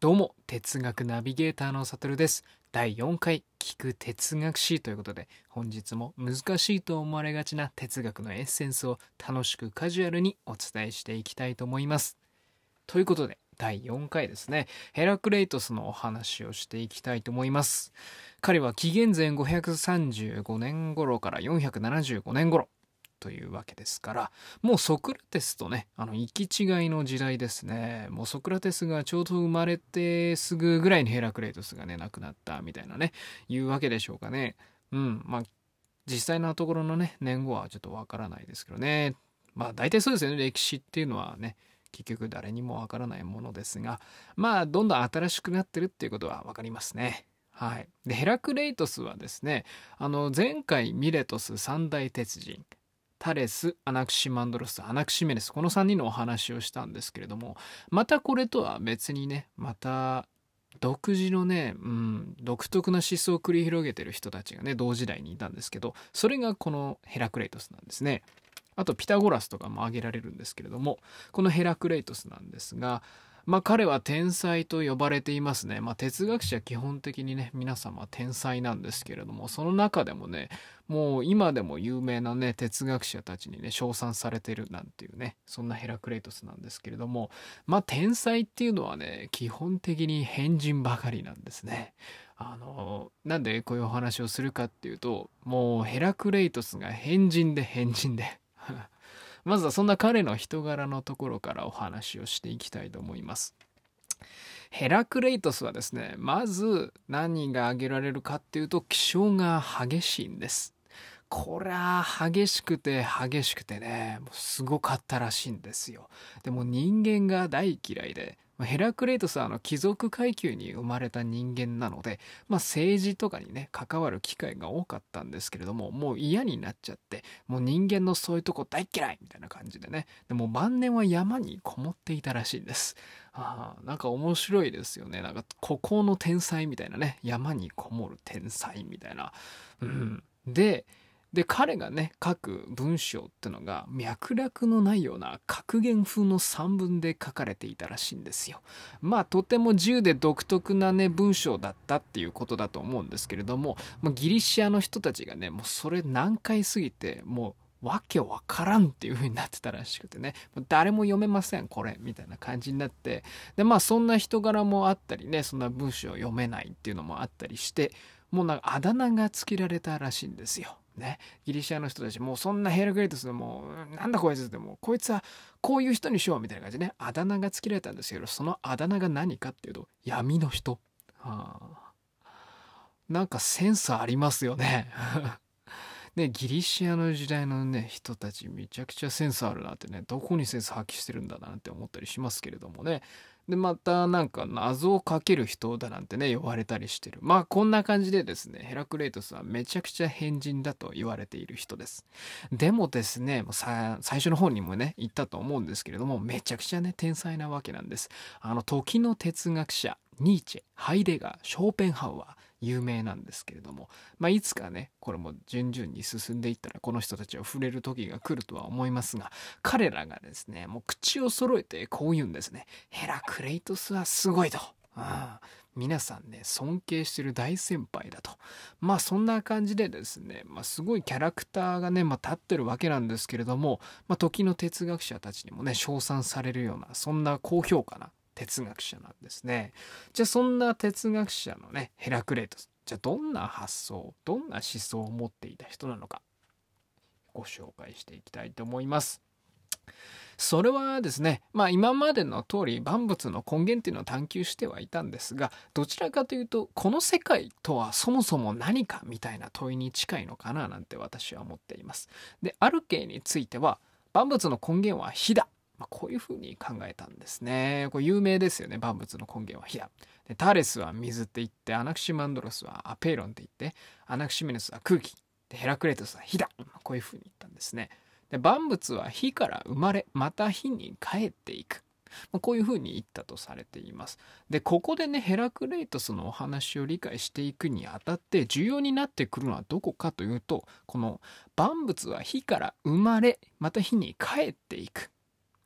どうも、哲学ナビゲーターのサトルです。第4回、聞く哲学史ということで、本日も難しいと思われがちな哲学のエッセンスを楽しくカジュアルにお伝えしていきたいと思います。ということで、第4回ですね、ヘラクレイトスのお話をしていきたいと思います。彼は紀元前535年頃から475年頃、というわけですからもうソクラテスとねあの行き違いの時代ですね。もうソクラテスがちょうど生まれてすぐぐらいにヘラクレイトスがね亡くなったみたいなねいうわけでしょうかね。うんまあ実際のところのね年号はちょっとわからないですけどね。まあ大体そうですよね。歴史っていうのはね結局誰にもわからないものですがまあどんどん新しくなってるっていうことは分かりますね。はい、でヘラクレイトスはですねあの前回ミレトス三大鉄人タレス、アナクシマンドロス、アナクシメネス、この3人のお話をしたんですけれども、またこれとは別にね、また独自のね、うん、独特な思想を繰り広げてる人たちがね、同時代にいたんですけど、それがこのヘラクレイトスなんですね。あとピタゴラスとかも挙げられるんですけれども、このヘラクレイトスなんですが、まあ彼は天才と呼ばれていますね。まあ哲学者基本的にね、皆様天才なんですけれども、その中でもね、もう今でも有名なね、哲学者たちにね、称賛されてるなんていうね、そんなヘラクレイトスなんですけれども、まあ天才っていうのはね、基本的に変人ばかりなんですね。あの、なんでこういうお話をするかっていうと、もうヘラクレイトスが変人で変人で。まずはそんな彼の人柄のところからお話をしていきたいと思います。ヘラクレイトスはですね、まず何が挙げられるかっていうと気性が激しいんです。こりゃ激しくて激しくてね、もうすごかったらしいんですよ。でも人間が大嫌いで、まヘラクレイトスはあの貴族階級に生まれた人間なので、まあ、政治とかにね関わる機会が多かったんですけれどももう嫌になっちゃってもう人間のそういうとこ大嫌いみたいな感じでね。でも晩年は山にこもっていたらしいんです。あなんか面白いですよね。なんか孤高の天才みたいなね。山にこもる天才みたいな。うん。でで彼がね書く文章ってのが脈絡のないような格言風の散文で書かれていたらしいんですよ。まあとても自由で独特なね文章だったっていうことだと思うんですけれども、まあ、ギリシアの人たちがねもうそれ難解すぎてもうわけわからんっていう風になってたらしくてね誰も読めませんこれみたいな感じになってでまあそんな人柄もあったりねそんな文章を読めないっていうのもあったりしてもうなんかあだ名がつけられたらしいんですよ。ね、ギリシアの人たちもうそんなヘラクレイトスでもうなんだこいつってもこいつはこういう人にしようみたいな感じでね。あだ名がつけられたんですけどそのあだ名が何かっていうと闇の人、はあ、なんかセンスありますよね。ねギリシアの時代のね人たちめちゃくちゃセンスあるなってねどこにセンス発揮してるんだなって思ったりしますけれどもね。で、またなんか謎をかける人だなんてね、呼ばれたりしてる。まあこんな感じでですね、ヘラクレイトスはめちゃくちゃ変人だと言われている人です。でもですね、もう最初の方にもね、言ったと思うんですけれども、めちゃくちゃね、天才なわけなんです。あの、時の哲学者、ニーチェ、ハイデガー、ショーペンハウアー、有名なんですけれども、まあ、いつかねこれも順々に進んでいったらこの人たちを触れる時が来るとは思いますが彼らがですねもう口を揃えてこう言うんですねヘラクレイトスはすごいと。ああ皆さんね尊敬してる大先輩だとまあそんな感じでですね、まあ、すごいキャラクターがね、まあ、立ってるわけなんですけれども、まあ、時の哲学者たちにもね称賛されるようなそんな高評価な哲学者なんですね。じゃあそんな哲学者のねヘラクレイトスじゃあどんな発想どんな思想を持っていた人なのかご紹介していきたいと思います。それはですね、まあ今までの通り万物の根源っていうのを探求してはいたんですが、どちらかというと、この世界とはそもそも何かみたいな問いに近いのかななんて私は思っています。で、ある系については、万物の根源は火だまあ、こういうふうに考えたんですね。これ有名ですよね。万物の根源は火だ。でタレスは水って言って、アナクシマンドロスはアペイロンって言って、アナクシメネスは空気。でヘラクレトスは火だ。こういうふうに言ったんですね。で万物は火から生まれ、また火に帰っていく。まあ、こういうふうに言ったとされています。で、ここでね、ヘラクレイトスのお話を理解していくにあたって重要になってくるのはどこかというと、この万物は火から生まれ、また火に帰っていく。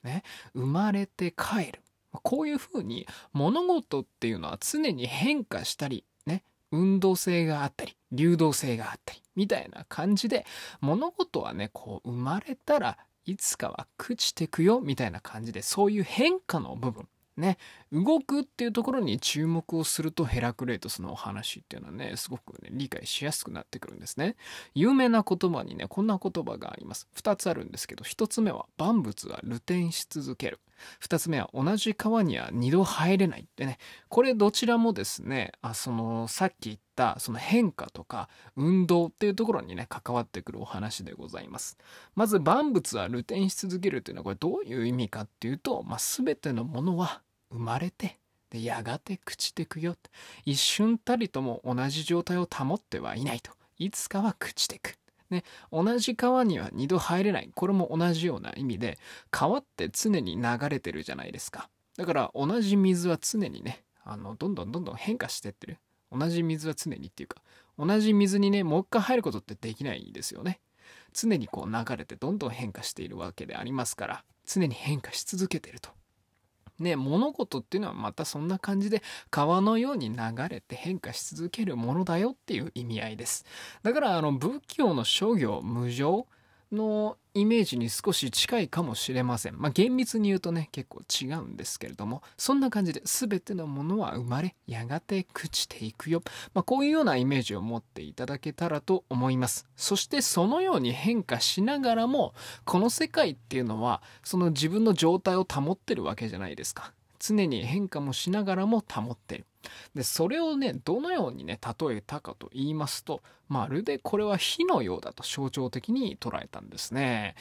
ね、生まれて帰る。こういうふうに物事っていうのは常に変化したり、ね、運動性があったり、流動性があったり、みたいな感じで、物事はね、こう生まれたらいつかは朽ちてくよ、みたいな感じで、そういう変化の部分、ね、動くっていうところに注目をするとヘラクレイトスのお話っていうのはね、すごくね、理解しやすくなってくるんですね。有名な言葉にね、こんな言葉があります。二つあるんですけど、一つ目は万物は流転し続ける。二つ目は同じ川には二度入れないってね。これどちらもですね、あその、さっき言ったその変化とか運動っていうところにね、関わってくるお話でございます。まず万物は流転し続けるというのはこれどういう意味かっていうと、まあ、全てのものは生まれてでやがて朽ちてくよ一瞬たりとも同じ状態を保ってはいないと。いつかは朽ちてく。ね、同じ川には二度入れない。これも同じような意味で川って常に流れてるじゃないですか。だから同じ水は常にねあのどんどんどんどん変化してってる。同じ水は常にっていうか同じ水にねもう一回入ることってできないんですよね常にこう流れてどんどん変化しているわけでありますから常に変化し続けてるとね、物事っていうのはまたそんな感じで川のように流れて変化し続けるものだよっていう意味合いです。だからあの仏教の諸行無常のイメージに少し近いかもしれません。まあ、厳密に言うとね、結構違うんですけれども、そんな感じで全てのものは生まれ、やがて朽ちていくよ。まあ、こういうようなイメージを持っていただけたらと思います。そしてそのように変化しながらも、この世界っていうのは、その自分の状態を保ってるわけじゃないですか。常に変化もしながらも保ってる。で、それをね、どのようにね、例えたかと言いますと、まるでこれは火のようだと象徴的に捉えたんですね。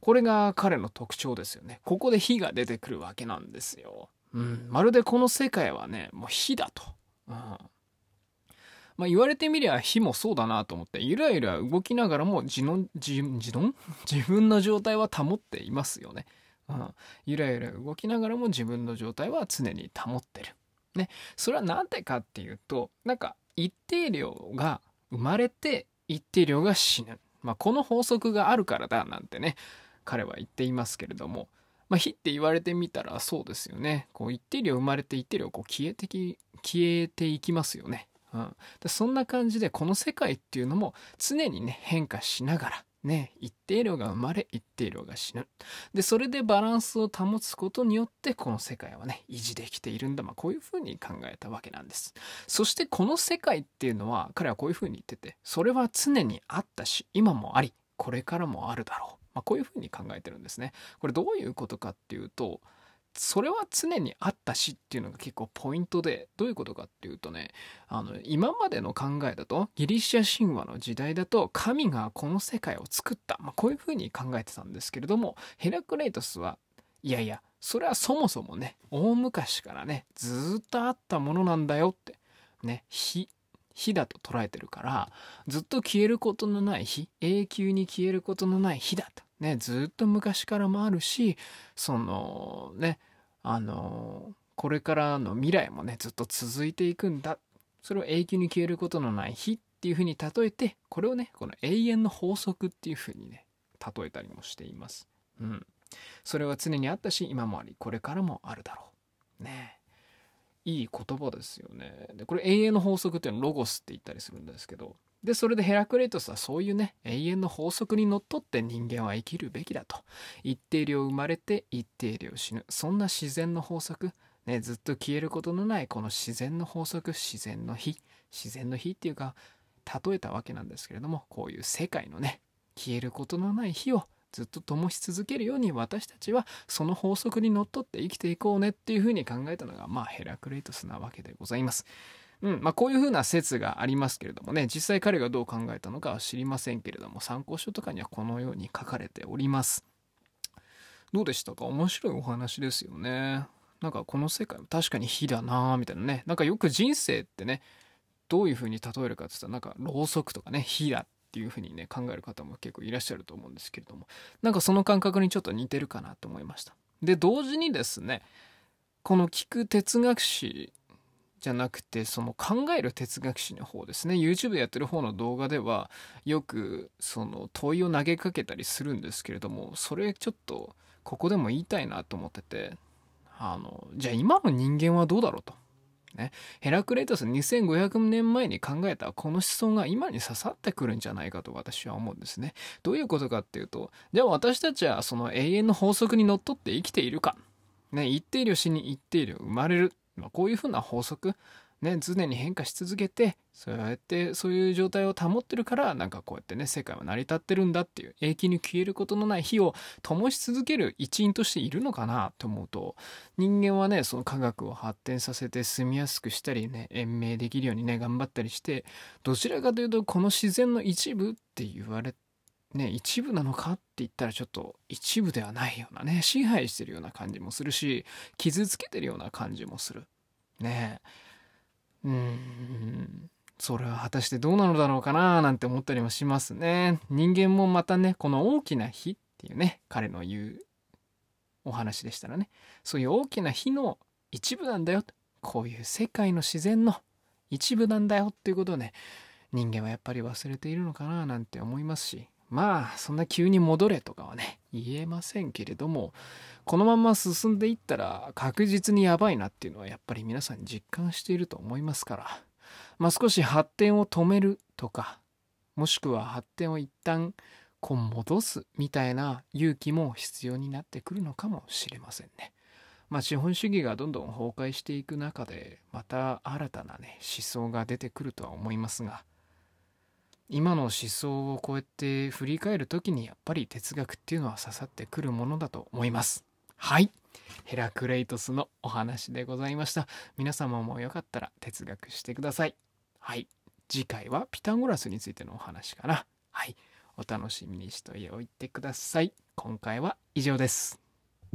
これが彼の特徴ですよね。ここで火が出てくるわけなんですよ。うん、まるでこの世界はね、もう火だと。うんまあ、言われてみりゃ火もそうだなと思ってゆらゆら動きながらも自の自自 自分の状態は保っていますよね。うん、ゆらゆら動きながらも自分の状態は常に保ってる。ね、それは何でかっていうとなんか一定量が生まれて一定量が死ぬ、まあ、この法則があるからだなんてね彼は言っていますけれども、まあ、火って言われてみたらそうですよね。こう一定量生まれて一定量こう消えてき消えていきますよね、うん、でそんな感じでこの世界っていうのも常にね変化しながらね、一定量が生まれ、一定量が死ぬ。で、それでバランスを保つことによって、この世界はね、維持できているんだ。まあ、こういうふうに考えたわけなんです。そして、この世界っていうのは、彼はこういうふうに言ってて、それは常にあったし、今もあり、これからもあるだろう。まあ、こういうふうに考えてるんですね。これどういうことかっていうと、それは常にあったしっていうのが結構ポイントでどういうことかっていうとねあの今までの考えだとギリシャ神話の時代だと神がこの世界を作った、まあ、こういうふうに考えてたんですけれどもヘラクレイトスはいやいやそれはそもそもね大昔からねずっとあったものなんだよってね火火だと捉えてるからずっと消えることのない火永久に消えることのない火だと。ね、ずっと昔からもあるし、そのね、あの、これからの未来もね、ずっと続いていくんだ。それを永久に消えることのない日っていうふうに例えて、これをね、この永遠の法則っていうふうにね、例えたりもしています。うん。それは常にあったし、今もあり、これからもあるだろう。ねいい言葉ですよね。で、これ永遠の法則っていうのはロゴスって言ったりするんですけど、で、それでヘラクレイトスはそういうね、永遠の法則にのっとって人間は生きるべきだと。一定量生まれて一定量死ぬ。そんな自然の法則、ね、ずっと消えることのないこの自然の法則、自然の日、自然の日っていうか、例えたわけなんですけれども、こういう世界のね、消えることのない日をずっと灯し続けるように私たちはその法則にのっとって生きていこうねっていうふうに考えたのがまあヘラクレイトスなわけでございます。うんまあ、こういうふうな説がありますけれどもね実際彼がどう考えたのかは知りませんけれども参考書とかにはこのように書かれております。どうでしたか？面白いお話ですよね。なんかこの世界も確かに火だなーみたいなね。なんかよく人生ってねどういうふうに例えるかって言ったらなんかろうそくとかね火だっていうふうにね考える方も結構いらっしゃると思うんですけれどもなんかその感覚にちょっと似てるかなと思いました。で同時にですねこの聞く哲学史じゃなくてその考える哲学史の方ですね YouTube でやってる方の動画ではよくその問いを投げかけたりするんですけれどもそれちょっとここでも言いたいなと思っててあのじゃあ今の人間はどうだろうと。ね、ヘラクレイトス2500年前に考えたこの思想が今に刺さってくるんじゃないかと私は思うんですね。どういうことかっていうと、じゃあ私たちはその永遠の法則にのっとって生きているか。ね、一定量死に一定量生まれる。まあ、こういうふうな法則。ね、常に変化し続けてそうやってそういう状態を保ってるからなんかこうやってね世界は成り立ってるんだっていう永久に消えることのない火を灯し続ける一員としているのかなと思うと人間はねその科学を発展させて住みやすくしたりね延命できるようにね頑張ったりしてどちらかというとこの自然の一部って言われてね、一部なのかって言ったらちょっと一部ではないようなね支配してるような感じもするし傷つけてるような感じもする。ね。えうん。それは果たしてどうなのだろうかななんて思ったりもしますね。人間もまたねこの大きな火っていうね彼の言うお話でしたらね。そういう大きな火の一部なんだよ。こういう世界の自然の一部なんだよっていうことをね人間はやっぱり忘れているのかななんて思いますし。まあそんな急に戻れとかはね言えませんけれどもこのまま進んでいったら確実にやばいなっていうのはやっぱり皆さん実感していると思いますからまあ少し発展を止めるとかもしくは発展を一旦こう戻すみたいな勇気も必要になってくるのかもしれませんね。まあ資本主義がどんどん崩壊していく中でまた新たなね思想が出てくるとは思いますが今の思想をこうやって振り返る時にやっぱり哲学っていうのは刺さってくるものだと思います。はい。ヘラクレイトスのお話でございました。皆様もよかったら哲学してください。はい。次回はピタゴラスについてのお話かな。はい。お楽しみにしておいてください。今回は以上です。